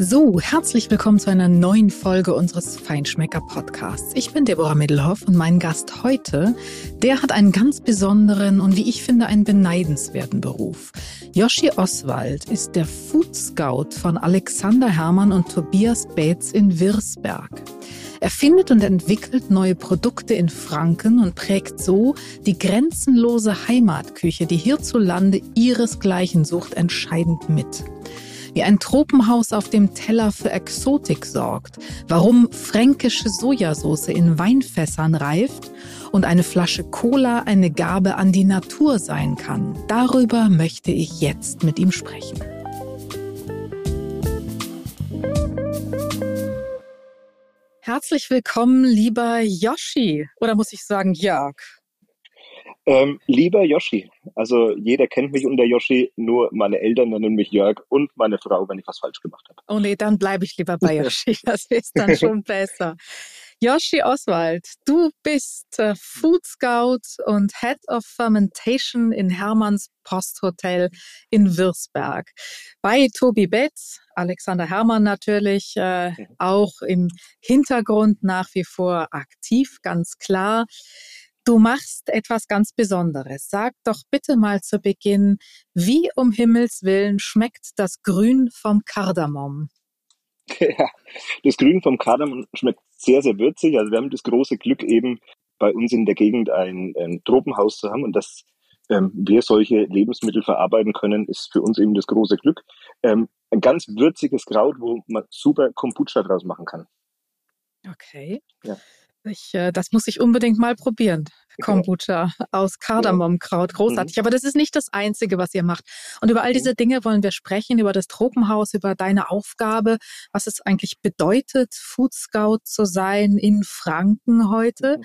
So, herzlich willkommen zu einer neuen Folge unseres Feinschmecker Podcasts. Ich bin Deborah Middelhoff und mein Gast heute, der hat einen ganz besonderen und wie ich finde einen beneidenswerten Beruf. Yoshi Oswald ist der Food Scout von Alexander Hermann und Tobias Baetz in Wirsberg. Er findet und entwickelt neue Produkte in Franken und prägt so die grenzenlose Heimatküche, die hierzulande ihresgleichen sucht, entscheidend mit wie ein Tropenhaus auf dem Teller für Exotik sorgt, warum fränkische Sojasauce in Weinfässern reift und eine Flasche Cola eine Gabe an die Natur sein kann. Darüber möchte ich jetzt mit ihm sprechen. Herzlich willkommen, lieber Yoshi. Oder muss ich sagen, Jörg? Ähm, lieber Yoshi, also jeder kennt mich unter Yoshi, nur meine Eltern nennen mich Jörg und meine Frau, wenn ich was falsch gemacht habe. Oh nee, dann bleibe ich lieber bei Yoshi, das ist dann schon besser. Yoshi Oswald, du bist äh, Food Scout und Head of Fermentation in Hermanns Posthotel in Würzberg. Bei Tobi Betz, Alexander Hermann natürlich, äh, mhm. auch im Hintergrund nach wie vor aktiv, ganz klar. Du machst etwas ganz Besonderes. Sag doch bitte mal zu Beginn, wie um Himmels Willen schmeckt das Grün vom Kardamom? Ja, das Grün vom Kardamom schmeckt sehr, sehr würzig. Also wir haben das große Glück eben bei uns in der Gegend ein, ein Tropenhaus zu haben und dass ähm, wir solche Lebensmittel verarbeiten können, ist für uns eben das große Glück. Ähm, ein ganz würziges Kraut, wo man super Kombucha draus machen kann. Okay. Ja. Ich, äh, das muss ich unbedingt mal probieren. Kombucha aus Kardamomkraut, großartig. Mhm. Aber das ist nicht das Einzige, was ihr macht. Und über all diese Dinge wollen wir sprechen, über das Tropenhaus, über deine Aufgabe, was es eigentlich bedeutet, Food Scout zu sein in Franken heute. Mhm.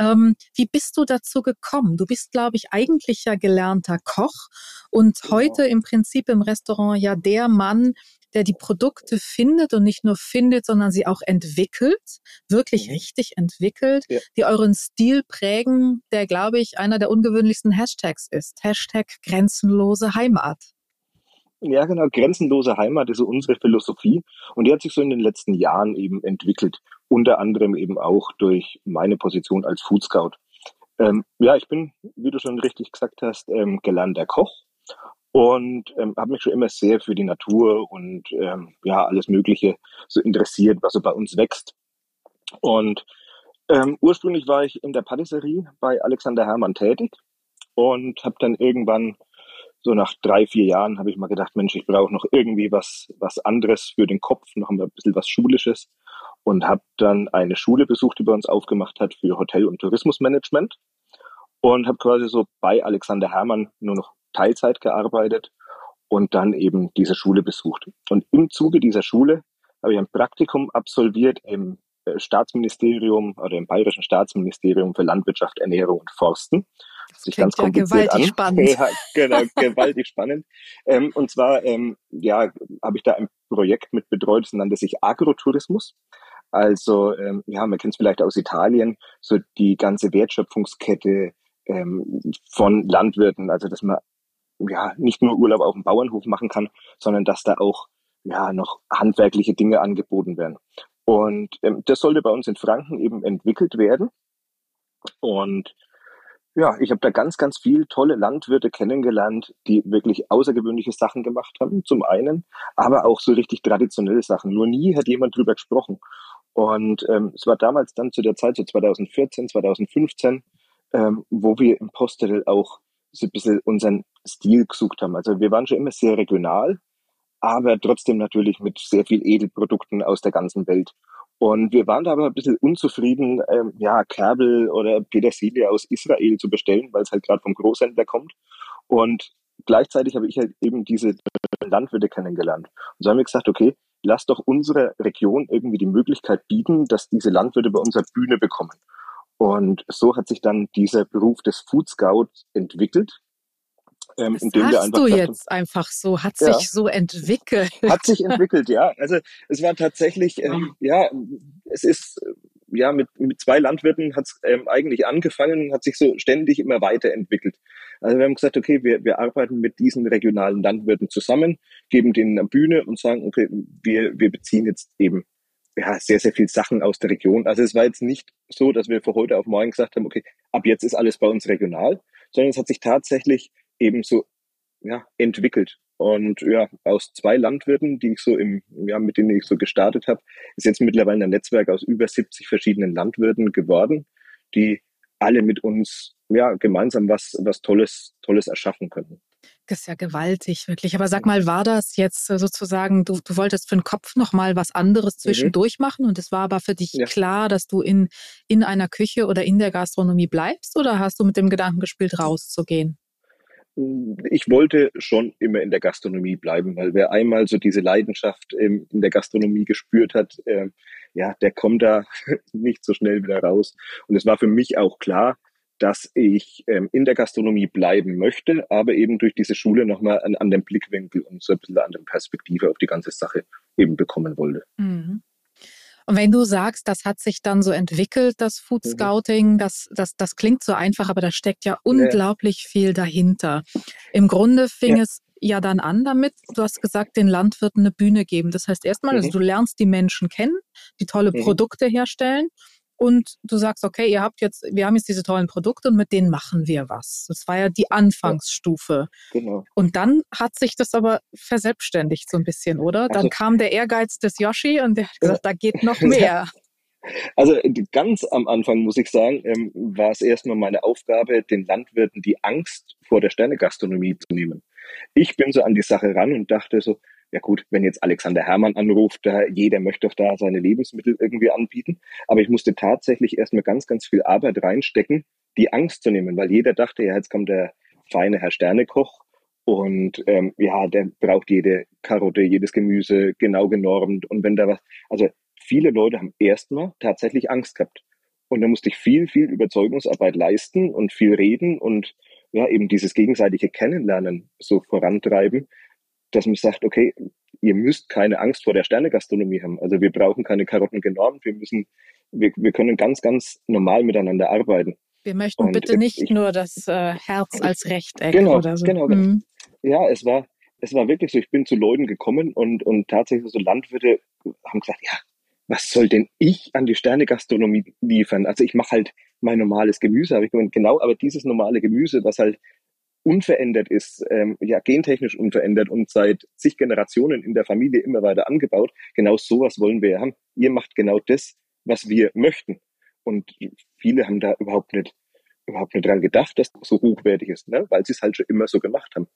Ähm, wie bist du dazu gekommen? Du bist, glaube ich, eigentlich ja gelernter Koch und genau. heute im Prinzip im Restaurant ja der Mann, der die Produkte findet und nicht nur findet, sondern sie auch entwickelt, wirklich mhm. richtig entwickelt, ja. die euren Stil prägen, der, glaube ich, einer der ungewöhnlichsten Hashtags ist. Hashtag grenzenlose Heimat. Ja, genau. Grenzenlose Heimat ist so unsere Philosophie. Und die hat sich so in den letzten Jahren eben entwickelt. Unter anderem eben auch durch meine Position als Food Scout. Ähm, ja, ich bin, wie du schon richtig gesagt hast, ähm, gelernter Koch und ähm, habe mich schon immer sehr für die Natur und ähm, ja alles Mögliche so interessiert, was so bei uns wächst. Und ähm, ursprünglich war ich in der Patisserie bei Alexander Hermann tätig und habe dann irgendwann so nach drei vier Jahren habe ich mal gedacht, Mensch, ich brauche noch irgendwie was was anderes für den Kopf, noch ein bisschen was Schulisches und habe dann eine Schule besucht, die bei uns aufgemacht hat für Hotel- und Tourismusmanagement und habe quasi so bei Alexander Hermann nur noch Teilzeit gearbeitet und dann eben diese Schule besucht. Und im Zuge dieser Schule habe ich ein Praktikum absolviert im äh, Staatsministerium oder im Bayerischen Staatsministerium für Landwirtschaft, Ernährung und Forsten. Das sich ganz ja gewaltig an. spannend. Ja, genau, gewaltig spannend. Ähm, und zwar, ähm, ja, habe ich da ein Projekt mit betreut, das nannte sich Agrotourismus. Also, ähm, ja, man kennt es vielleicht aus Italien, so die ganze Wertschöpfungskette ähm, von Landwirten, also dass man ja, nicht nur Urlaub auf dem Bauernhof machen kann, sondern dass da auch ja noch handwerkliche Dinge angeboten werden. Und ähm, das sollte bei uns in Franken eben entwickelt werden. Und ja, ich habe da ganz, ganz viel tolle Landwirte kennengelernt, die wirklich außergewöhnliche Sachen gemacht haben, zum einen, aber auch so richtig traditionelle Sachen. Nur nie hat jemand drüber gesprochen. Und ähm, es war damals dann zu der Zeit, so 2014, 2015, ähm, wo wir im Postel auch so ein bisschen unseren Stil gesucht haben. Also wir waren schon immer sehr regional, aber trotzdem natürlich mit sehr viel Edelprodukten aus der ganzen Welt. Und wir waren da aber ein bisschen unzufrieden, ähm, ja, Kerbel oder Petersilie aus Israel zu bestellen, weil es halt gerade vom Großhändler kommt. Und gleichzeitig habe ich halt eben diese Landwirte kennengelernt. Und so haben wir gesagt, okay, lass doch unsere Region irgendwie die Möglichkeit bieten, dass diese Landwirte bei unserer Bühne bekommen. Und so hat sich dann dieser Beruf des Food Scouts entwickelt. Ähm, das indem wir einfach du jetzt haben, einfach so, hat ja, sich so entwickelt. Hat sich entwickelt, ja. Also es war tatsächlich, ähm, ja, es ist ja, mit, mit zwei Landwirten hat es ähm, eigentlich angefangen und hat sich so ständig immer weiterentwickelt. Also wir haben gesagt, okay, wir, wir arbeiten mit diesen regionalen Landwirten zusammen, geben denen eine Bühne und sagen, okay, wir, wir beziehen jetzt eben ja, sehr, sehr viel Sachen aus der Region. Also es war jetzt nicht so, dass wir von heute auf morgen gesagt haben, okay, ab jetzt ist alles bei uns regional, sondern es hat sich tatsächlich eben so ja, entwickelt. Und ja, aus zwei Landwirten, die ich so im, ja, mit denen ich so gestartet habe, ist jetzt mittlerweile ein Netzwerk aus über 70 verschiedenen Landwirten geworden, die alle mit uns ja gemeinsam was, was Tolles, Tolles erschaffen können. Das ist ja gewaltig, wirklich. Aber sag mal, war das jetzt sozusagen, du, du wolltest für den Kopf nochmal was anderes mhm. zwischendurch mhm. machen und es war aber für dich ja. klar, dass du in, in einer Küche oder in der Gastronomie bleibst oder hast du mit dem Gedanken gespielt, rauszugehen? ich wollte schon immer in der Gastronomie bleiben, weil wer einmal so diese Leidenschaft in der Gastronomie gespürt hat, äh, ja, der kommt da nicht so schnell wieder raus. Und es war für mich auch klar, dass ich ähm, in der Gastronomie bleiben möchte, aber eben durch diese Schule nochmal einen anderen Blickwinkel und so ein bisschen eine andere Perspektive auf die ganze Sache eben bekommen wollte. Mhm. Und wenn du sagst, das hat sich dann so entwickelt, das Food mhm. Scouting, das, das, das klingt so einfach, aber da steckt ja unglaublich viel dahinter. Im Grunde fing ja. es ja dann an damit, du hast gesagt, den Landwirten eine Bühne geben. Das heißt erstmal, mhm. also du lernst die Menschen kennen, die tolle mhm. Produkte herstellen und du sagst, okay, ihr habt jetzt, wir haben jetzt diese tollen Produkte und mit denen machen wir was. Das war ja die Anfangsstufe. Ja, genau. Und dann hat sich das aber verselbstständigt so ein bisschen, oder? Dann also, kam der Ehrgeiz des Yoshi und der hat gesagt, ja. da geht noch mehr. Also ganz am Anfang muss ich sagen, ähm, war es erstmal meine Aufgabe, den Landwirten die Angst vor der Sternegastronomie zu nehmen. Ich bin so an die Sache ran und dachte so, ja gut, wenn jetzt Alexander Hermann anruft, da, jeder möchte doch da seine Lebensmittel irgendwie anbieten. Aber ich musste tatsächlich erstmal ganz, ganz viel Arbeit reinstecken, die Angst zu nehmen, weil jeder dachte, ja, jetzt kommt der feine Herr Sternekoch und ähm, ja, der braucht jede Karotte, jedes Gemüse genau genormt. Und wenn da was, also viele Leute haben erstmal tatsächlich Angst gehabt. Und da musste ich viel, viel Überzeugungsarbeit leisten und viel reden und ja, eben dieses gegenseitige Kennenlernen so vorantreiben, dass man sagt, okay, ihr müsst keine Angst vor der Sternegastronomie haben. Also wir brauchen keine Karotten genormt, wir müssen, wir, wir können ganz, ganz normal miteinander arbeiten. Wir möchten und bitte nicht ich, nur das äh, Herz als Rechteck genau, oder so. Genau, genau. Mhm. Ja, es war, es war wirklich so, ich bin zu Leuten gekommen und, und tatsächlich so Landwirte haben gesagt, ja, was soll denn ich an die Sternegastronomie liefern? Also ich mache halt mein normales Gemüse, habe ich gemeint, genau, aber dieses normale Gemüse, was halt unverändert ist, ähm, ja, gentechnisch unverändert und seit zig Generationen in der Familie immer weiter angebaut. Genau sowas wollen wir haben. Ihr macht genau das, was wir möchten. Und viele haben da überhaupt nicht, überhaupt nicht dran gedacht, dass das so hochwertig ist, ne? weil sie es halt schon immer so gemacht haben.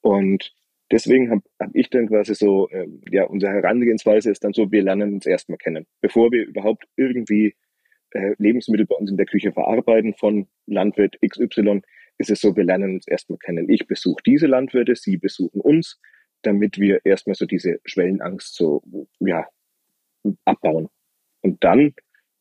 Und deswegen habe hab ich dann quasi so, ähm, ja, unsere Herangehensweise ist dann so, wir lernen uns erstmal kennen, bevor wir überhaupt irgendwie äh, Lebensmittel bei uns in der Küche verarbeiten von Landwirt XY, ist es so, wir lernen uns erstmal kennen. Ich besuche diese Landwirte, sie besuchen uns, damit wir erstmal so diese Schwellenangst so, ja, abbauen. Und dann,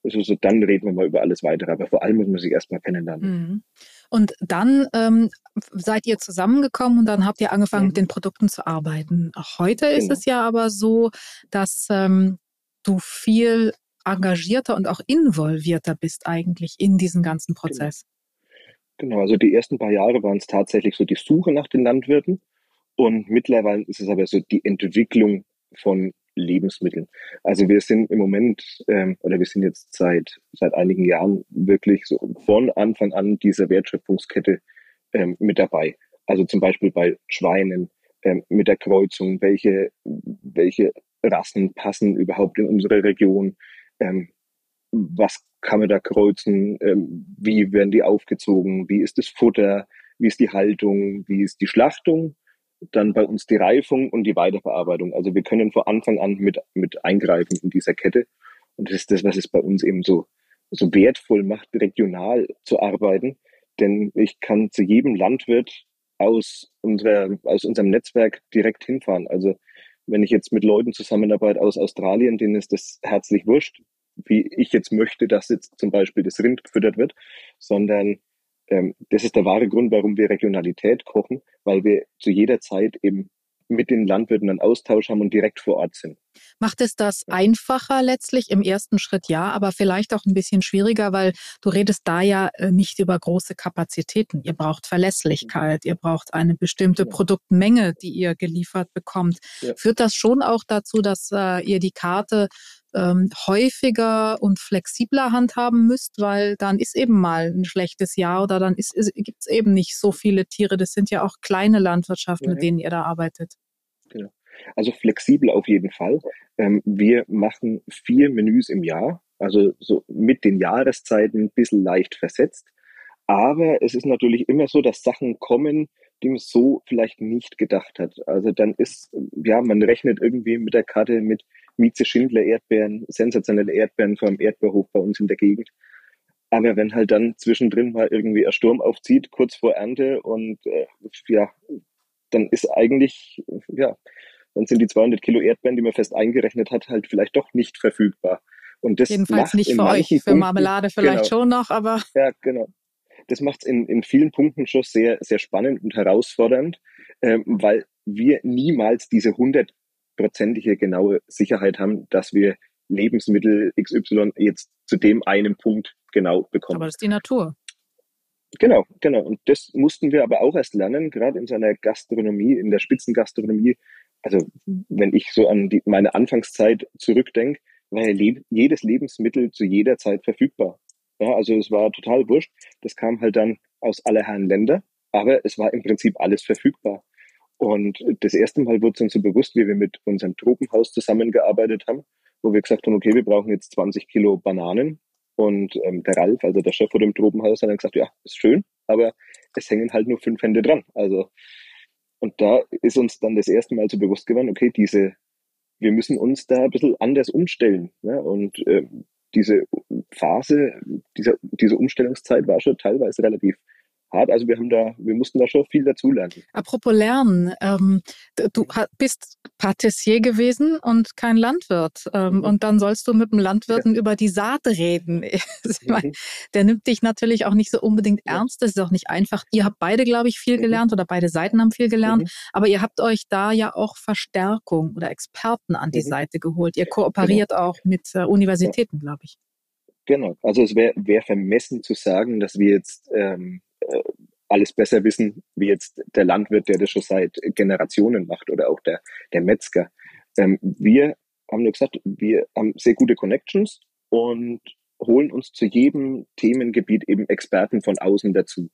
also so, dann reden wir mal über alles weitere. Aber vor allem muss man sich erstmal kennenlernen. Mhm. Und dann ähm, seid ihr zusammengekommen und dann habt ihr angefangen, mhm. mit den Produkten zu arbeiten. Heute ist genau. es ja aber so, dass ähm, du viel engagierter und auch involvierter bist eigentlich in diesen ganzen genau. Prozess. Genau, also die ersten paar Jahre waren es tatsächlich so die Suche nach den Landwirten und mittlerweile ist es aber so die Entwicklung von Lebensmitteln. Also wir sind im Moment ähm, oder wir sind jetzt seit seit einigen Jahren wirklich so von Anfang an dieser Wertschöpfungskette ähm, mit dabei. Also zum Beispiel bei Schweinen ähm, mit der Kreuzung, welche welche Rassen passen überhaupt in unsere Region, ähm, was kann man da kreuzen, ähm, wie werden die aufgezogen, wie ist das Futter, wie ist die Haltung, wie ist die Schlachtung, dann bei uns die Reifung und die Weiterverarbeitung. Also wir können von Anfang an mit, mit eingreifen in dieser Kette. Und das ist das, was es bei uns eben so, so wertvoll macht, regional zu arbeiten. Denn ich kann zu jedem Landwirt aus, unserer, aus unserem Netzwerk direkt hinfahren. Also wenn ich jetzt mit Leuten zusammenarbeite aus Australien, denen ist das herzlich wurscht, wie ich jetzt möchte, dass jetzt zum Beispiel das Rind gefüttert wird, sondern ähm, das ist der wahre Grund, warum wir Regionalität kochen, weil wir zu jeder Zeit eben mit den Landwirten einen Austausch haben und direkt vor Ort sind. Macht es das einfacher letztlich im ersten Schritt? Ja, aber vielleicht auch ein bisschen schwieriger, weil du redest da ja äh, nicht über große Kapazitäten. Ihr braucht Verlässlichkeit, ihr braucht eine bestimmte ja. Produktmenge, die ihr geliefert bekommt. Ja. Führt das schon auch dazu, dass äh, ihr die Karte ähm, häufiger und flexibler handhaben müsst, weil dann ist eben mal ein schlechtes Jahr oder dann ist, ist, gibt es eben nicht so viele Tiere. Das sind ja auch kleine Landwirtschaften, ja. mit denen ihr da arbeitet. Genau. Also flexibel auf jeden Fall. Ähm, wir machen vier Menüs im Jahr, also so mit den Jahreszeiten ein bisschen leicht versetzt. Aber es ist natürlich immer so, dass Sachen kommen, die man so vielleicht nicht gedacht hat. Also dann ist, ja, man rechnet irgendwie mit der Karte mit Mieze Schindler Erdbeeren, sensationelle Erdbeeren vor dem Erdbeerhof bei uns in der Gegend. Aber wenn halt dann zwischendrin mal irgendwie ein Sturm aufzieht, kurz vor Ernte und äh, ja, dann ist eigentlich, ja, dann sind die 200 Kilo Erdbeeren, die man fest eingerechnet hat, halt vielleicht doch nicht verfügbar. Und das Jedenfalls nicht für euch, für Punkten, Marmelade vielleicht genau, schon noch, aber. Ja, genau. Das macht es in, in vielen Punkten schon sehr, sehr spannend und herausfordernd, ähm, weil wir niemals diese 100 hundertprozentige genaue Sicherheit haben, dass wir Lebensmittel XY jetzt zu dem einen Punkt genau bekommen. Aber das ist die Natur. Genau, genau. Und das mussten wir aber auch erst lernen, gerade in seiner Gastronomie, in der Spitzengastronomie. Also wenn ich so an die, meine Anfangszeit zurückdenke, war ja jedes Lebensmittel zu jeder Zeit verfügbar. Ja, also es war total wurscht. Das kam halt dann aus aller Herren Länder, aber es war im Prinzip alles verfügbar. Und das erste Mal wurde es uns so bewusst, wie wir mit unserem Tropenhaus zusammengearbeitet haben, wo wir gesagt haben, okay, wir brauchen jetzt 20 Kilo Bananen. Und ähm, der Ralf, also der Chef von dem Tropenhaus, hat dann gesagt, ja, ist schön, aber es hängen halt nur fünf Hände dran. Also, und da ist uns dann das erste Mal so bewusst geworden, okay, diese, wir müssen uns da ein bisschen anders umstellen. Ne? Und äh, diese Phase, diese, diese Umstellungszeit war schon teilweise relativ hart. Also wir haben da, wir mussten da schon viel dazulernen. Apropos Lernen, ähm, du bist Patissier gewesen und kein Landwirt. Ähm, mhm. Und dann sollst du mit dem Landwirten ja. über die Saat reden. meine, mhm. Der nimmt dich natürlich auch nicht so unbedingt ja. ernst. Das ist auch nicht einfach. Ihr habt beide, glaube ich, viel mhm. gelernt oder beide Seiten haben viel gelernt. Mhm. Aber ihr habt euch da ja auch Verstärkung oder Experten an die mhm. Seite geholt. Ihr kooperiert genau. auch mit äh, Universitäten, glaube ich. Genau. Also es wäre wär vermessen zu sagen, dass wir jetzt ähm, äh, alles besser wissen, wie jetzt der Landwirt, der das schon seit Generationen macht oder auch der, der Metzger. Ähm, wir haben nur gesagt, wir haben sehr gute Connections und holen uns zu jedem Themengebiet eben Experten von außen dazu.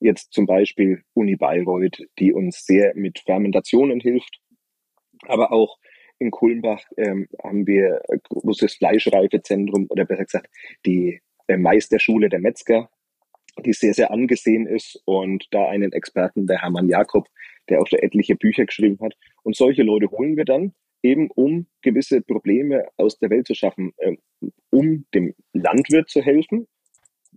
Jetzt zum Beispiel Uni Bayreuth, die uns sehr mit Fermentationen hilft, aber auch in Kulmbach ähm, haben wir ein großes Fleischreifezentrum oder besser gesagt die äh, Meisterschule der Metzger, die sehr, sehr angesehen ist und da einen Experten, der Hermann Jakob, der auch da etliche Bücher geschrieben hat. Und solche Leute holen wir dann eben, um gewisse Probleme aus der Welt zu schaffen, ähm, um dem Landwirt zu helfen,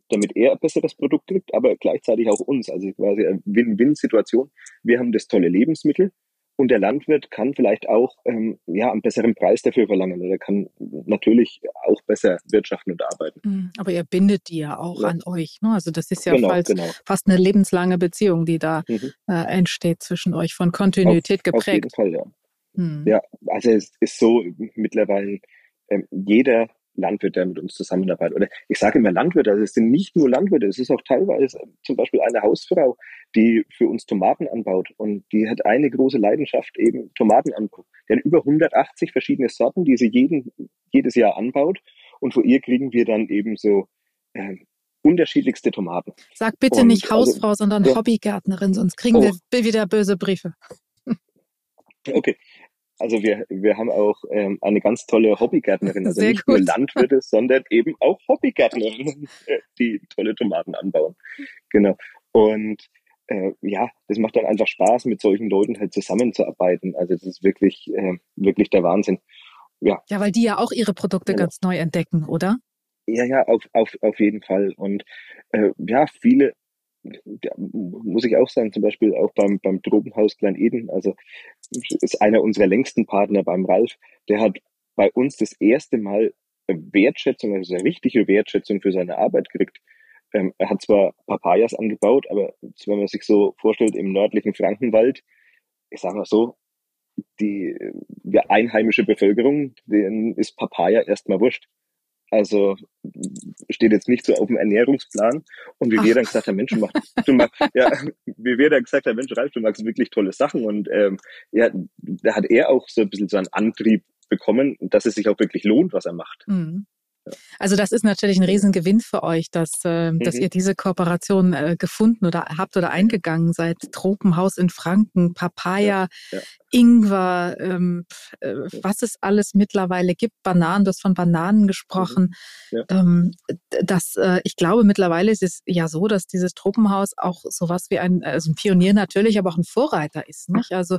damit er ein besseres Produkt kriegt, aber gleichzeitig auch uns. Also quasi eine Win-Win-Situation. Wir haben das tolle Lebensmittel, und der Landwirt kann vielleicht auch ähm, ja, einen besseren Preis dafür verlangen oder kann natürlich auch besser wirtschaften und arbeiten. Mhm, aber ihr bindet die ja auch ja. an euch. Ne? Also das ist ja genau, fast, genau. fast eine lebenslange Beziehung, die da mhm. äh, entsteht zwischen euch, von Kontinuität auf, geprägt. Auf jeden Fall, ja. Mhm. Ja, also es ist so mittlerweile, ähm, jeder Landwirt, der mit uns zusammenarbeitet. Oder ich sage immer Landwirte, also es sind nicht nur Landwirte, es ist auch teilweise zum Beispiel eine Hausfrau, die für uns Tomaten anbaut und die hat eine große Leidenschaft, eben Tomatenanbau. Die hat über 180 verschiedene Sorten, die sie jeden, jedes Jahr anbaut und von ihr kriegen wir dann eben so äh, unterschiedlichste Tomaten. Sag bitte und, nicht also Hausfrau, also, sondern ja. Hobbygärtnerin, sonst kriegen oh. wir wieder böse Briefe. Okay, also wir, wir haben auch ähm, eine ganz tolle Hobbygärtnerin, also Sehr nicht gut. nur Landwirte, sondern eben auch Hobbygärtnerinnen, die tolle Tomaten anbauen. Genau. Und äh, ja, das macht dann einfach Spaß, mit solchen Leuten halt zusammenzuarbeiten. Also das ist wirklich, äh, wirklich der Wahnsinn. Ja. ja, weil die ja auch ihre Produkte genau. ganz neu entdecken, oder? Ja, ja, auf, auf, auf jeden Fall. Und äh, ja, viele muss ich auch sagen, zum Beispiel auch beim, beim Tropenhaus Klein Eden, also ist einer unserer längsten Partner beim Ralf, der hat bei uns das erste Mal Wertschätzung, also eine richtige Wertschätzung für seine Arbeit gekriegt. Ähm, er hat zwar Papayas angebaut, aber wenn man sich so vorstellt, im nördlichen Frankenwald, ich sage mal so, die, die einheimische Bevölkerung, denen ist Papaya erstmal wurscht. Also steht jetzt nicht so auf dem Ernährungsplan. Und wie Ach. wir dann gesagt haben, Mensch, du machst, du machst, ja, wie wir dann gesagt haben, Mensch, Ralf, du machst wirklich tolle Sachen. Und ähm, ja, da hat er auch so ein bisschen so einen Antrieb bekommen, dass es sich auch wirklich lohnt, was er macht. Mhm. Also das ist natürlich ein Riesengewinn für euch, dass, äh, mhm. dass ihr diese Kooperation äh, gefunden oder habt oder eingegangen seid. Tropenhaus in Franken, Papaya, ja, ja. Ingwer, ähm, äh, was es alles mittlerweile gibt, Bananen, du hast von Bananen gesprochen. Mhm. Ja. Ähm, das, äh, ich glaube, mittlerweile ist es ja so, dass dieses Tropenhaus auch sowas wie ein, also ein Pionier natürlich, aber auch ein Vorreiter ist. Nicht? Also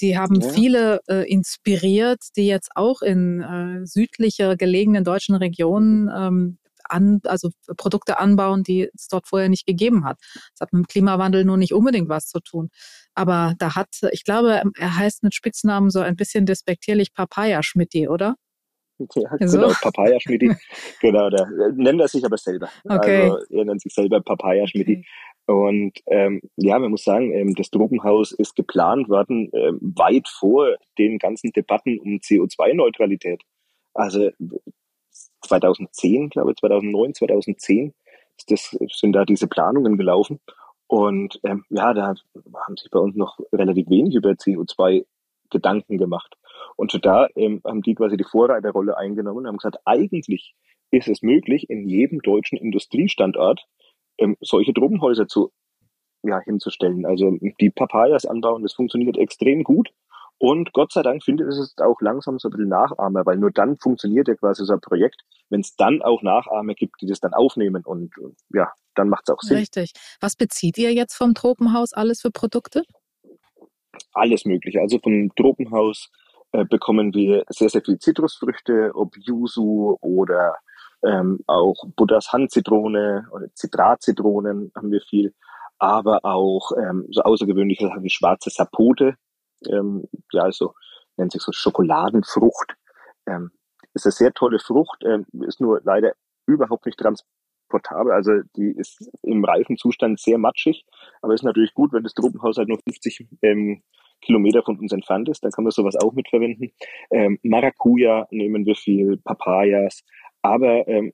die haben viele äh, inspiriert, die jetzt auch in äh, südlicher gelegenen deutschen Regionen ähm, an, also Produkte anbauen, die es dort vorher nicht gegeben hat. Das hat mit dem Klimawandel nur nicht unbedingt was zu tun. Aber da hat, ich glaube, er heißt mit Spitznamen so ein bisschen despektierlich Papaya Schmidti, oder? Ja, also. genau, Papaya Schmidti. genau, der nennt er sich aber selber. Okay. Also er nennt sich selber Papaya Schmidti. Okay. Und ähm, ja, man muss sagen, ähm, das Tropenhaus ist geplant worden ähm, weit vor den ganzen Debatten um CO2-Neutralität. Also 2010, glaube ich, 2009, 2010 das, sind da diese Planungen gelaufen. Und ähm, ja, da haben sich bei uns noch relativ wenig über CO2 Gedanken gemacht. Und da ähm, haben die quasi die Vorreiterrolle eingenommen und haben gesagt, eigentlich ist es möglich, in jedem deutschen Industriestandort ähm, solche Tropenhäuser zu, ja, hinzustellen. Also die Papayas anbauen, das funktioniert extrem gut. Und Gott sei Dank findet es auch langsam so ein bisschen Nachahmer, weil nur dann funktioniert ja quasi so ein Projekt, wenn es dann auch Nachahmer gibt, die das dann aufnehmen und ja, dann macht es auch Sinn. Richtig. Was bezieht ihr jetzt vom Tropenhaus alles für Produkte? Alles Mögliche. Also vom Tropenhaus äh, bekommen wir sehr, sehr viel Zitrusfrüchte, ob Yuzu oder ähm, auch Buddhas Handzitrone oder Zitratzitronen haben wir viel, aber auch ähm, so außergewöhnliche Sachen wie schwarze Sapote, ähm, ja, also nennt sich so Schokoladenfrucht. Ähm, ist eine sehr tolle Frucht, ähm, ist nur leider überhaupt nicht transportabel. Also die ist im reifen Zustand sehr matschig, aber ist natürlich gut, wenn das Tropenhaus halt nur 50 ähm, Kilometer von uns entfernt ist, dann kann man sowas auch mitverwenden. Ähm, Maracuja nehmen wir viel, Papayas, aber ähm,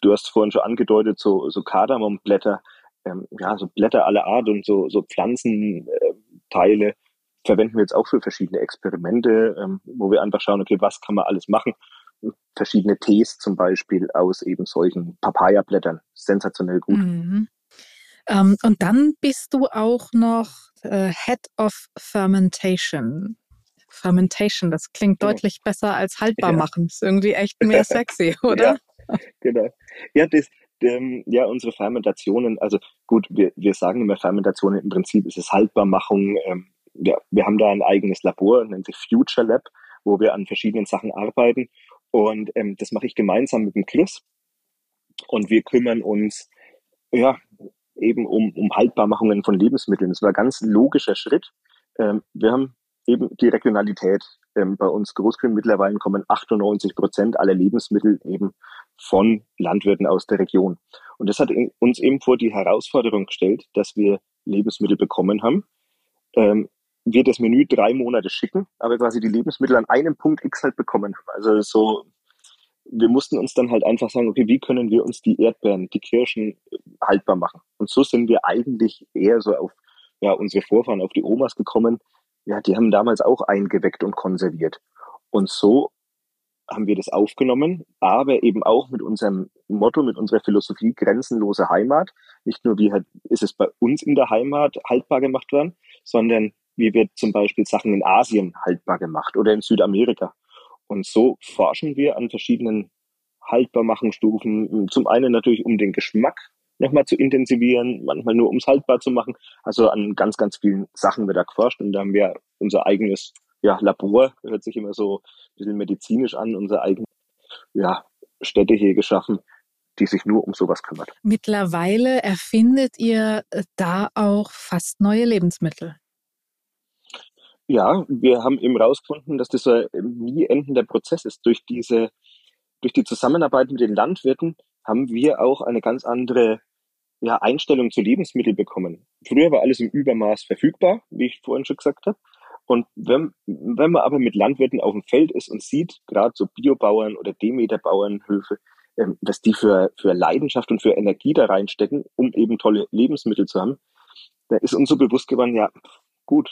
du hast vorhin schon angedeutet, so, so Kardamomblätter, ähm, ja, so Blätter aller Art und so, so Pflanzenteile, verwenden wir jetzt auch für verschiedene Experimente, ähm, wo wir einfach schauen, okay, was kann man alles machen? Verschiedene Tees zum Beispiel aus eben solchen Papaya-Blättern. Sensationell gut. Mhm. Ähm, und dann bist du auch noch äh, Head of Fermentation. Fermentation, das klingt genau. deutlich besser als haltbar machen. Ist irgendwie echt mehr sexy, oder? ja, genau. Ja, das, ähm, ja, unsere Fermentationen, also gut, wir, wir sagen immer Fermentationen, im Prinzip ist es Haltbarmachung, ähm, ja, wir haben da ein eigenes Labor, nennt sich Future Lab, wo wir an verschiedenen Sachen arbeiten. Und ähm, das mache ich gemeinsam mit dem Chris. Und wir kümmern uns ja eben um, um Haltbarmachungen von Lebensmitteln. Das war ein ganz logischer Schritt. Ähm, wir haben eben die Regionalität. Ähm, bei uns Großgrün mittlerweile kommen 98 Prozent aller Lebensmittel eben von Landwirten aus der Region. Und das hat uns eben vor die Herausforderung gestellt, dass wir Lebensmittel bekommen haben, ähm, wir das Menü drei Monate schicken, aber quasi die Lebensmittel an einem Punkt X halt bekommen haben. Also so, wir mussten uns dann halt einfach sagen, okay, wie können wir uns die Erdbeeren, die Kirschen haltbar machen? Und so sind wir eigentlich eher so auf ja, unsere Vorfahren, auf die Omas gekommen. Ja, die haben damals auch eingeweckt und konserviert. Und so haben wir das aufgenommen, aber eben auch mit unserem Motto, mit unserer Philosophie grenzenlose Heimat. Nicht nur wie halt ist es bei uns in der Heimat haltbar gemacht worden, sondern wie wird zum Beispiel Sachen in Asien haltbar gemacht oder in Südamerika. Und so forschen wir an verschiedenen Haltbarmachungsstufen. Zum einen natürlich, um den Geschmack nochmal zu intensivieren, manchmal nur, um es haltbar zu machen. Also an ganz, ganz vielen Sachen wird da geforscht und da haben wir unser eigenes ja, Labor, hört sich immer so ein bisschen medizinisch an, unser eigenes ja, Städte hier geschaffen, die sich nur um sowas kümmert. Mittlerweile erfindet ihr da auch fast neue Lebensmittel. Ja, wir haben eben rausgefunden, dass das ein nie endender Prozess ist. Durch diese, durch die Zusammenarbeit mit den Landwirten haben wir auch eine ganz andere ja, Einstellung zu Lebensmitteln bekommen. Früher war alles im Übermaß verfügbar, wie ich vorhin schon gesagt habe. Und wenn, wenn man aber mit Landwirten auf dem Feld ist und sieht, gerade so Biobauern oder Demeter-Bauernhöfe, ähm, dass die für, für Leidenschaft und für Energie da reinstecken, um eben tolle Lebensmittel zu haben, da ist uns so bewusst geworden, ja, gut,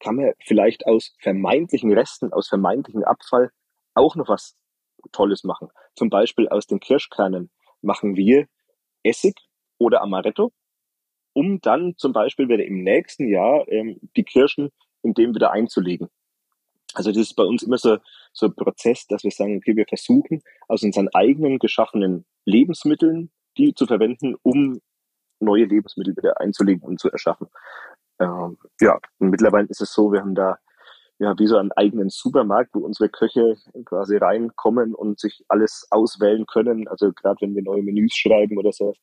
kann man vielleicht aus vermeintlichen Resten, aus vermeintlichen Abfall auch noch was Tolles machen. Zum Beispiel aus den Kirschkernen machen wir Essig oder Amaretto, um dann zum Beispiel wieder im nächsten Jahr ähm, die Kirschen in dem wieder einzulegen. Also das ist bei uns immer so, so ein Prozess, dass wir sagen, okay, wir versuchen aus unseren eigenen geschaffenen Lebensmitteln die zu verwenden, um neue Lebensmittel wieder einzulegen und zu erschaffen. Ähm, ja, und mittlerweile ist es so, wir haben da ja wie so einen eigenen Supermarkt, wo unsere Köche quasi reinkommen und sich alles auswählen können. Also gerade wenn wir neue Menüs schreiben oder so,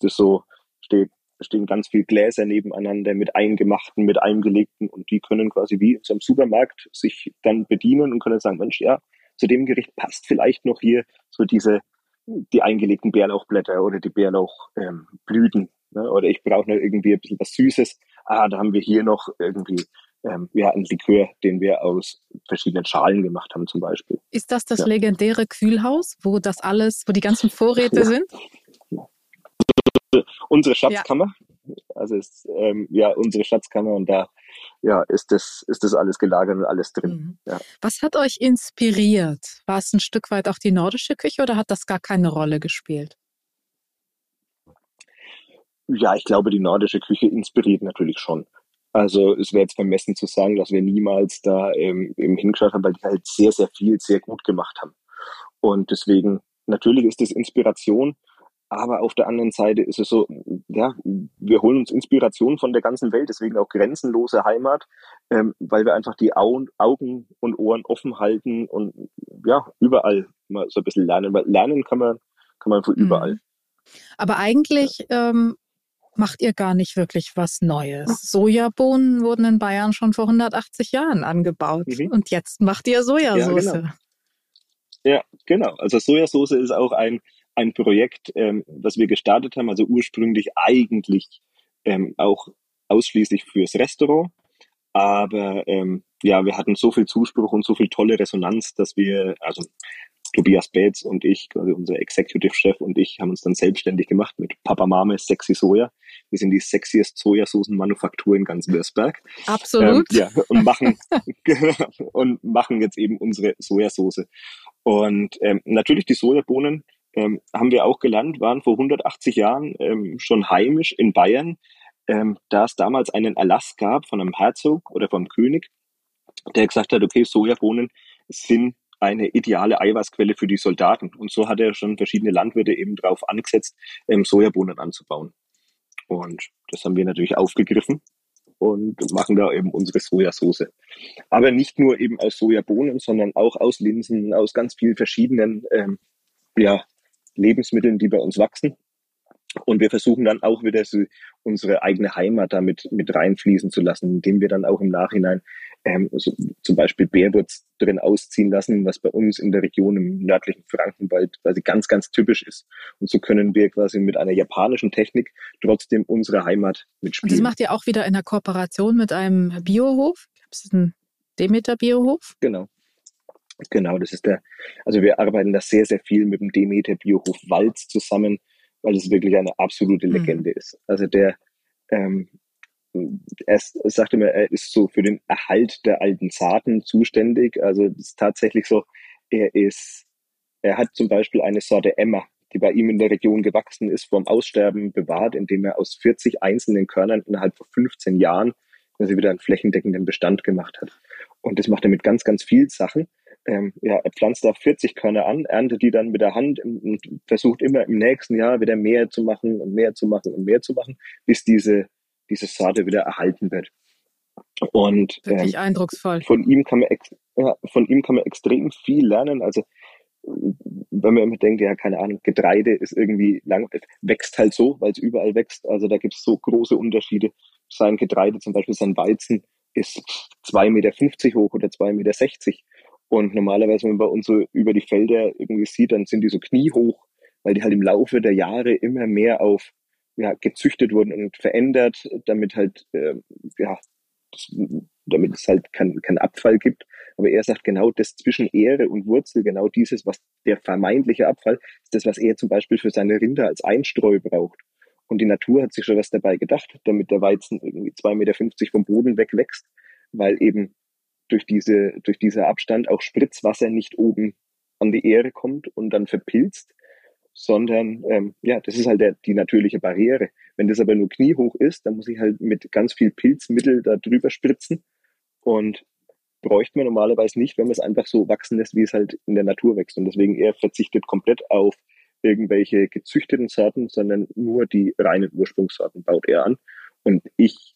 das so steht, stehen ganz viele Gläser nebeneinander mit eingemachten, mit eingelegten und die können quasi wie in so einem Supermarkt sich dann bedienen und können sagen, Mensch, ja, zu dem Gericht passt vielleicht noch hier so diese die eingelegten Bärlauchblätter oder die Bärlauchblüten. Ähm, ne? Oder ich brauche noch irgendwie ein bisschen was Süßes. Ah, da haben wir hier noch irgendwie ähm, ja, einen Likör, den wir aus verschiedenen Schalen gemacht haben zum Beispiel. Ist das das ja. legendäre Kühlhaus, wo das alles, wo die ganzen Vorräte ja. sind? Unsere Schatzkammer. Also ist ähm, ja unsere Schatzkammer und da ja, ist das, ist das alles gelagert und alles drin. Mhm. Ja. Was hat euch inspiriert? War es ein Stück weit auch die nordische Küche oder hat das gar keine Rolle gespielt? Ja, ich glaube, die nordische Küche inspiriert natürlich schon. Also es wäre jetzt vermessen zu sagen, dass wir niemals da ähm, eben hingeschaut haben, weil die halt sehr, sehr viel, sehr gut gemacht haben. Und deswegen, natürlich ist das Inspiration, aber auf der anderen Seite ist es so, ja, wir holen uns Inspiration von der ganzen Welt, deswegen auch grenzenlose Heimat, ähm, weil wir einfach die Augen, Augen und Ohren offen halten und ja, überall mal so ein bisschen lernen. Weil lernen kann man, kann man von überall. Mhm. Aber eigentlich ähm, macht ihr gar nicht wirklich was Neues. Sojabohnen wurden in Bayern schon vor 180 Jahren angebaut mhm. und jetzt macht ihr Sojasauce. Ja, genau. Ja, genau. Also Sojasauce ist auch ein ein Projekt, ähm, das wir gestartet haben, also ursprünglich eigentlich ähm, auch ausschließlich fürs Restaurant. Aber ähm, ja, wir hatten so viel Zuspruch und so viel tolle Resonanz, dass wir, also Tobias Bates und ich, quasi unser Executive Chef und ich, haben uns dann selbstständig gemacht mit Papa Mame Sexy Soja. Wir sind die sexiest Sojasoßenmanufaktur in ganz Würzberg. Absolut. Ähm, ja, und machen, und machen jetzt eben unsere Sojasauce. Und ähm, natürlich die Sojabohnen ähm, haben wir auch gelernt, waren vor 180 Jahren ähm, schon heimisch in Bayern, ähm, da es damals einen Erlass gab von einem Herzog oder vom König, der gesagt hat, okay, Sojabohnen sind eine ideale Eiweißquelle für die Soldaten. Und so hat er schon verschiedene Landwirte eben darauf angesetzt, ähm, Sojabohnen anzubauen. Und das haben wir natürlich aufgegriffen und machen da eben unsere Sojasauce. Aber nicht nur eben aus Sojabohnen, sondern auch aus Linsen, aus ganz vielen verschiedenen ähm, ja, Lebensmitteln, die bei uns wachsen. Und wir versuchen dann auch wieder so unsere eigene Heimat damit mit reinfließen zu lassen, indem wir dann auch im Nachhinein ähm, so, zum Beispiel Bärwurz drin ausziehen lassen, was bei uns in der Region im nördlichen Frankenwald quasi ganz, ganz typisch ist. Und so können wir quasi mit einer japanischen Technik trotzdem unsere Heimat mitspielen. Und das macht ihr auch wieder in der Kooperation mit einem Biohof? Das ist ein Demeter Biohof? Genau. Genau, das ist der, also wir arbeiten da sehr, sehr viel mit dem Demeter Biohof Walz zusammen, weil es wirklich eine absolute mhm. Legende mhm. ist. Also der, ähm, er, sagte mir, er ist so für den Erhalt der alten Saaten zuständig. Also es ist tatsächlich so, er ist, er hat zum Beispiel eine Sorte Emma, die bei ihm in der Region gewachsen ist, vom Aussterben bewahrt, indem er aus 40 einzelnen Körnern innerhalb von 15 Jahren quasi wieder einen flächendeckenden Bestand gemacht hat. Und das macht er mit ganz, ganz vielen Sachen ähm, ja, er pflanzt da 40 Körner an, erntet die dann mit der Hand und versucht immer im nächsten Jahr wieder mehr zu machen und mehr zu machen und mehr zu machen, bis diese, diese Saate wieder erhalten wird. Und wirklich ähm, eindrucksvoll. Von ihm kann man ja, von ihm kann man extrem viel lernen. Also wenn man immer denkt, ja, keine Ahnung, Getreide ist irgendwie lang, wächst halt so, weil es überall wächst. Also da gibt es so große Unterschiede. Sein Getreide, zum Beispiel sein Weizen, ist 2,50 Meter hoch oder 2,60 Meter. Und normalerweise, wenn man bei uns so über die Felder irgendwie sieht, dann sind die so kniehoch, weil die halt im Laufe der Jahre immer mehr auf ja, gezüchtet wurden und verändert, damit halt äh, ja, das, damit es halt keinen kein Abfall gibt. Aber er sagt genau das zwischen Ehre und Wurzel, genau dieses, was der vermeintliche Abfall, ist das, was er zum Beispiel für seine Rinder als Einstreu braucht. Und die Natur hat sich schon was dabei gedacht, damit der Weizen irgendwie 2,50 Meter vom Boden wegwächst, weil eben durch diese, durch dieser Abstand auch Spritzwasser nicht oben an die Ehre kommt und dann verpilzt, sondern ähm, ja, das ist halt der, die natürliche Barriere. Wenn das aber nur kniehoch ist, dann muss ich halt mit ganz viel Pilzmittel da drüber spritzen und bräuchte man normalerweise nicht, wenn man es einfach so wachsen lässt, wie es halt in der Natur wächst. Und deswegen er verzichtet komplett auf irgendwelche gezüchteten Sorten, sondern nur die reinen Ursprungssorten baut er an. Und ich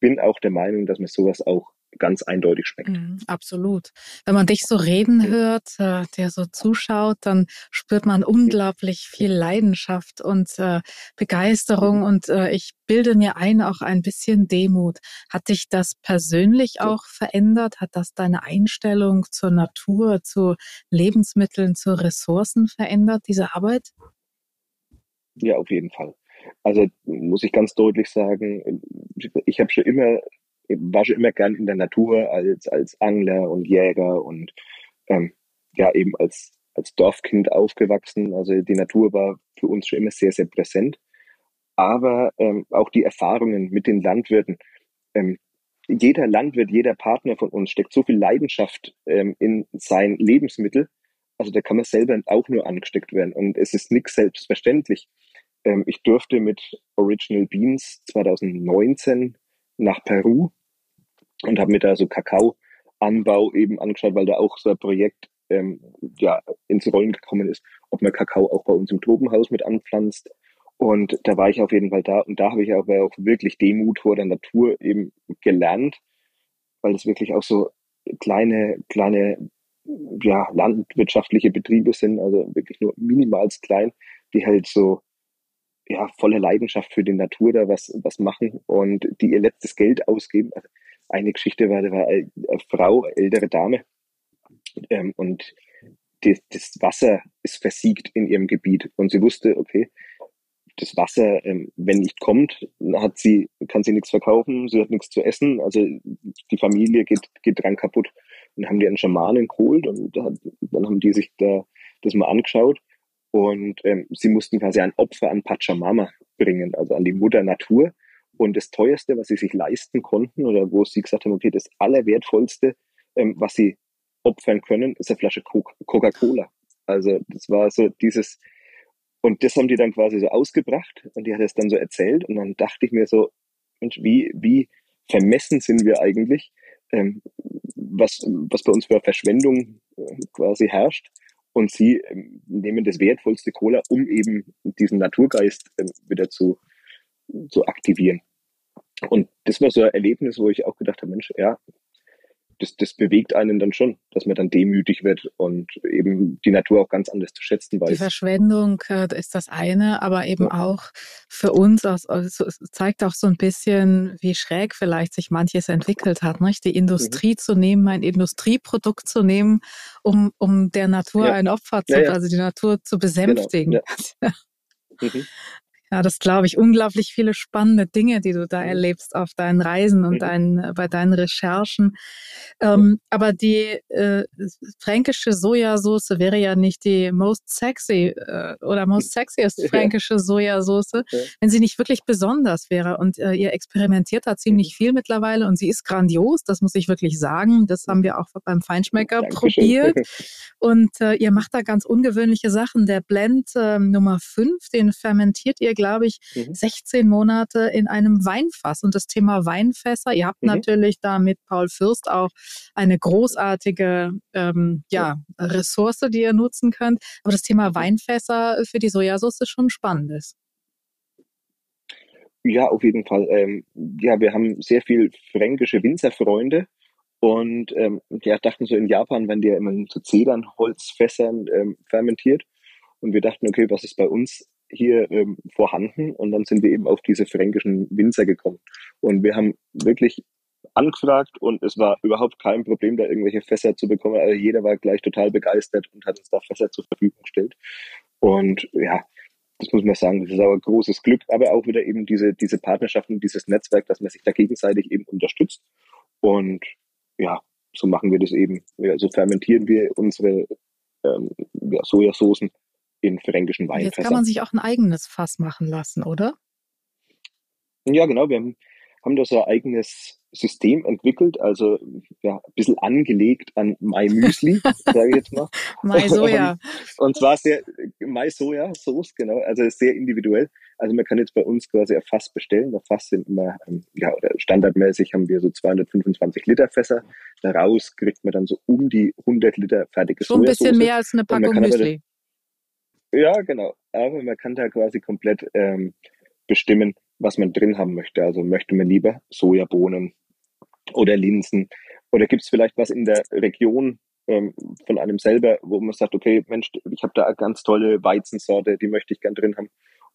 bin auch der Meinung, dass man sowas auch ganz eindeutig schmeckt. Mm, absolut. Wenn man dich so reden hört, äh, der so zuschaut, dann spürt man unglaublich viel Leidenschaft und äh, Begeisterung und äh, ich bilde mir ein, auch ein bisschen Demut. Hat dich das persönlich auch verändert? Hat das deine Einstellung zur Natur, zu Lebensmitteln, zu Ressourcen verändert, diese Arbeit? Ja, auf jeden Fall. Also muss ich ganz deutlich sagen, ich habe schon immer war schon immer gern in der Natur als, als Angler und Jäger und ähm, ja eben als, als Dorfkind aufgewachsen. Also die Natur war für uns schon immer sehr, sehr präsent. Aber ähm, auch die Erfahrungen mit den Landwirten. Ähm, jeder Landwirt, jeder Partner von uns steckt so viel Leidenschaft ähm, in sein Lebensmittel. Also da kann man selber auch nur angesteckt werden. Und es ist nichts selbstverständlich. Ähm, ich durfte mit Original Beans 2019 nach Peru und habe mir da so Kakaoanbau eben angeschaut, weil da auch so ein Projekt ähm, ja, ins Rollen gekommen ist, ob man Kakao auch bei uns im Tropenhaus mit anpflanzt. Und da war ich auf jeden Fall da und da habe ich aber auch wirklich Demut vor der Natur eben gelernt, weil es wirklich auch so kleine, kleine ja, landwirtschaftliche Betriebe sind, also wirklich nur minimals klein, die halt so ja, voller Leidenschaft für die Natur da was, was machen und die ihr letztes Geld ausgeben. Also eine Geschichte war, da war eine Frau, ältere Dame, ähm, und die, das Wasser ist versiegt in ihrem Gebiet. Und sie wusste, okay, das Wasser, ähm, wenn nicht kommt, hat sie, kann sie nichts verkaufen, sie hat nichts zu essen, also die Familie geht, geht dran kaputt. Und haben die einen Schamanen geholt und dann haben die sich da das mal angeschaut und ähm, sie mussten quasi ein Opfer an Pachamama bringen, also an die Mutter Natur. Und das teuerste, was sie sich leisten konnten oder wo sie gesagt haben, okay, das allerwertvollste, ähm, was sie opfern können, ist eine Flasche Coca-Cola. Also das war so dieses, und das haben die dann quasi so ausgebracht und die hat es dann so erzählt und dann dachte ich mir so, Mensch, wie, wie vermessen sind wir eigentlich, ähm, was, was bei uns für Verschwendung äh, quasi herrscht. Und sie ähm, nehmen das wertvollste Cola, um eben diesen Naturgeist ähm, wieder zu, zu aktivieren. Und das war so ein Erlebnis, wo ich auch gedacht habe, Mensch, ja, das, das bewegt einen dann schon, dass man dann demütig wird und eben die Natur auch ganz anders zu schätzen weiß. Die Verschwendung äh, ist das eine, aber eben ja. auch für uns, also zeigt auch so ein bisschen, wie schräg vielleicht sich manches entwickelt hat, nicht? die Industrie mhm. zu nehmen, ein Industrieprodukt zu nehmen, um, um der Natur ja. ein Opfer zu, ja, also die Natur zu genau, besänftigen. Genau. Mhm. Ja, das glaube ich. Unglaublich viele spannende Dinge, die du da mhm. erlebst auf deinen Reisen und mhm. dein, bei deinen Recherchen. Ähm, aber die äh, fränkische Sojasauce wäre ja nicht die most sexy äh, oder most sexiest fränkische Sojasauce, ja. wenn sie nicht wirklich besonders wäre. Und äh, ihr experimentiert da ziemlich mhm. viel mittlerweile und sie ist grandios, das muss ich wirklich sagen. Das haben wir auch beim Feinschmecker Dankeschön. probiert. Und äh, ihr macht da ganz ungewöhnliche Sachen. Der Blend äh, Nummer 5, den fermentiert ihr glaube ich, mhm. 16 Monate in einem Weinfass. Und das Thema Weinfässer, ihr habt mhm. natürlich da mit Paul Fürst auch eine großartige ähm, ja, Ressource, die ihr nutzen könnt. Aber das Thema Weinfässer für die Sojasauce ist schon spannend ist. Ja, auf jeden Fall. Ähm, ja, wir haben sehr viel fränkische Winzerfreunde und ähm, ja, dachten so in Japan, wenn die ja immer zu Zedernholzfässern ähm, fermentiert. Und wir dachten, okay, was ist bei uns hier ähm, vorhanden und dann sind wir eben auf diese fränkischen Winzer gekommen. Und wir haben wirklich angefragt und es war überhaupt kein Problem, da irgendwelche Fässer zu bekommen. Also jeder war gleich total begeistert und hat uns da Fässer zur Verfügung gestellt. Und ja, das muss man sagen, das ist ein großes Glück, aber auch wieder eben diese, diese Partnerschaften, dieses Netzwerk, dass man sich da gegenseitig eben unterstützt. Und ja, so machen wir das eben. Ja, so fermentieren wir unsere ähm, ja, Sojasoßen in fränkischen Weinfässern. Jetzt kann man sich auch ein eigenes Fass machen lassen, oder? Ja, genau. Wir haben, haben da so ein eigenes System entwickelt, also ja, ein bisschen angelegt an My Müsli, sage ich jetzt mal. My Soja. und, zwar sehr My Soja Sauce, genau, also sehr individuell. Also man kann jetzt bei uns quasi ein Fass bestellen. Das Fass sind immer, ähm, ja, oder standardmäßig haben wir so 225 Liter Fässer. Daraus kriegt man dann so um die 100 Liter fertige Schon ein bisschen mehr als eine Packung Müsli. Ja, genau. Aber man kann da quasi komplett ähm, bestimmen, was man drin haben möchte. Also möchte man lieber Sojabohnen oder Linsen oder gibt es vielleicht was in der Region ähm, von einem selber, wo man sagt, okay, Mensch, ich habe da eine ganz tolle Weizensorte, die möchte ich gern drin haben.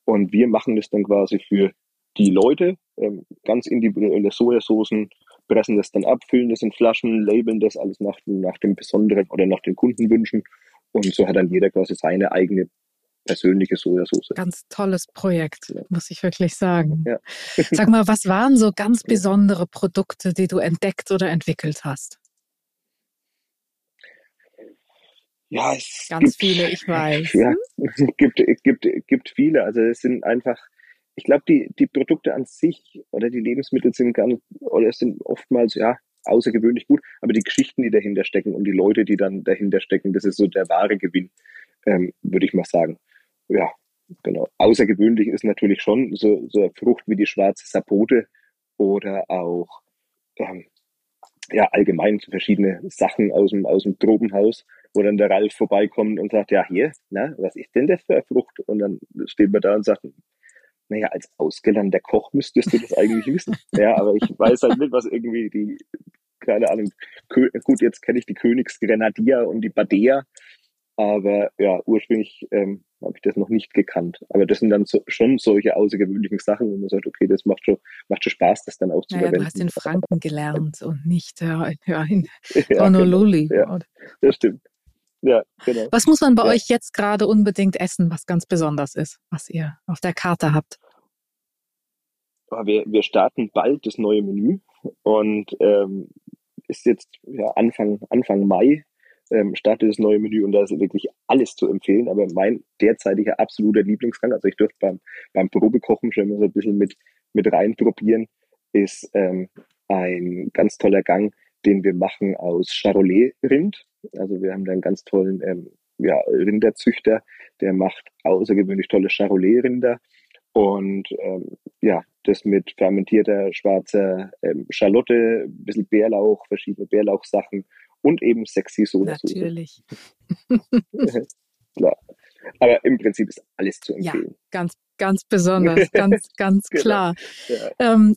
Und wir machen das dann quasi für die Leute, ähm, ganz individuelle Sojasoßen, pressen das dann ab, füllen das in Flaschen, labeln das alles nach, nach dem Besonderen oder nach den Kundenwünschen. Und so hat dann jeder quasi seine eigene persönliche Sojasauce. Ganz tolles Projekt, ja. muss ich wirklich sagen. Ja. Sag mal, was waren so ganz besondere Produkte, die du entdeckt oder entwickelt hast? Ja, es ganz gibt, viele, ich weiß. Ja, es gibt, gibt, gibt viele. Also es sind einfach, ich glaube, die, die Produkte an sich oder die Lebensmittel sind gar nicht, oder es sind oftmals, ja, außergewöhnlich gut, aber die Geschichten, die dahinter stecken und die Leute, die dann dahinter stecken, das ist so der wahre Gewinn, ähm, würde ich mal sagen ja, genau. Außergewöhnlich ist natürlich schon so, so eine Frucht wie die schwarze Sapote oder auch ähm, ja, allgemein so verschiedene Sachen aus dem, aus dem Tropenhaus, wo dann der Ralf vorbeikommt und sagt, ja, hier, na, was ist denn das für eine Frucht? Und dann steht man da und sagt, naja, als ausgelernter Koch müsstest du das eigentlich wissen. Ja, aber ich weiß halt nicht, was irgendwie die, keine Ahnung, gut, jetzt kenne ich die Königsgrenadier und die Badea, aber ja, ursprünglich ähm, habe ich das noch nicht gekannt. Aber das sind dann so, schon solche außergewöhnlichen Sachen, wo man sagt, okay, das macht schon, macht schon Spaß, das dann auch zu naja, verwenden. Du hast in Franken gelernt und nicht ja, in Honolulu. Ja, genau. ja, das stimmt. Ja, genau. Was muss man bei ja. euch jetzt gerade unbedingt essen, was ganz besonders ist, was ihr auf der Karte habt? Wir, wir starten bald das neue Menü und ähm, ist jetzt ja, Anfang, Anfang Mai ähm, startet das neue Menü und da ist wirklich alles zu empfehlen. Aber mein derzeitiger absoluter Lieblingsgang, also ich durfte beim, beim Probekochen schon mal so ein bisschen mit, mit reinprobieren, ist ähm, ein ganz toller Gang, den wir machen aus Charolais-Rind. Also wir haben da einen ganz tollen ähm, ja, Rinderzüchter, der macht außergewöhnlich tolle Charolais-Rinder. Und ähm, ja, das mit fermentierter schwarzer ähm, Schalotte, ein bisschen Bärlauch, verschiedene Bärlauchsachen und eben sexy Soda. Natürlich. klar. Aber im Prinzip ist alles zu empfehlen. Ja, ganz, ganz besonders, ganz, ganz genau. klar. Ja. Ähm,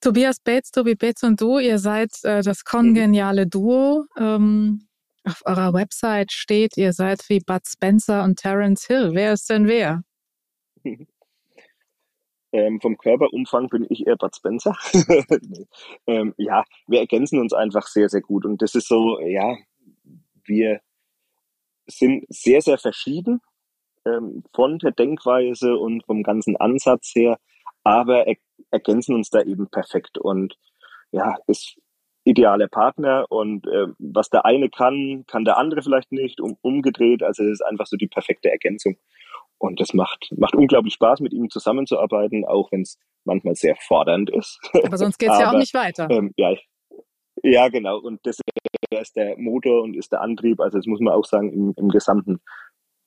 Tobias Bates, Tobi Bates und du, ihr seid äh, das mhm. kongeniale Duo. Ähm, auf eurer Website steht, ihr seid wie Bud Spencer und Terence Hill. Wer ist denn wer? Ähm, vom Körperumfang bin ich eher Bud Spencer. ähm, ja, wir ergänzen uns einfach sehr, sehr gut. Und das ist so, ja, wir sind sehr, sehr verschieden ähm, von der Denkweise und vom ganzen Ansatz her, aber er ergänzen uns da eben perfekt. Und ja, ist idealer Partner und äh, was der eine kann, kann der andere vielleicht nicht, um, umgedreht. Also es ist einfach so die perfekte Ergänzung. Und das macht, macht unglaublich Spaß, mit ihm zusammenzuarbeiten, auch wenn es manchmal sehr fordernd ist. Aber sonst geht es ja auch nicht weiter. Ähm, ja, ja, genau. Und das ist der Motor und ist der Antrieb. Also das muss man auch sagen, im, im gesamten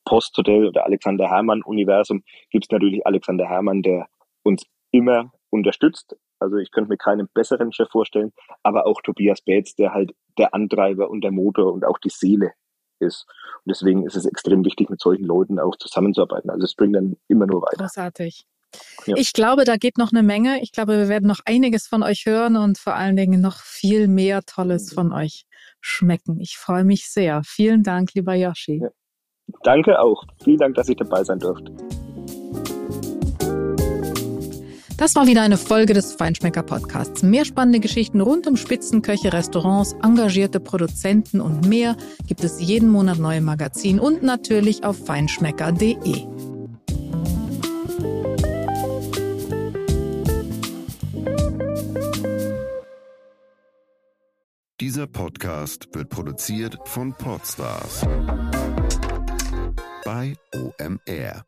Posthotel oder Alexander Hermann-Universum gibt es natürlich Alexander Hermann, der uns immer unterstützt. Also ich könnte mir keinen besseren Chef vorstellen, aber auch Tobias Bates, der halt der Antreiber und der Motor und auch die Seele ist. Und deswegen ist es extrem wichtig, mit solchen Leuten auch zusammenzuarbeiten. Also es bringt dann immer nur weiter. Großartig. Ja. Ich glaube, da geht noch eine Menge. Ich glaube, wir werden noch einiges von euch hören und vor allen Dingen noch viel mehr Tolles mhm. von euch schmecken. Ich freue mich sehr. Vielen Dank, lieber Yoshi. Ja. Danke auch. Vielen Dank, dass ich dabei sein durfte. Das war wieder eine Folge des Feinschmecker Podcasts. Mehr spannende Geschichten rund um Spitzenköche, Restaurants, engagierte Produzenten und mehr gibt es jeden Monat neue Magazin und natürlich auf feinschmecker.de. Dieser Podcast wird produziert von Podstars bei OMR.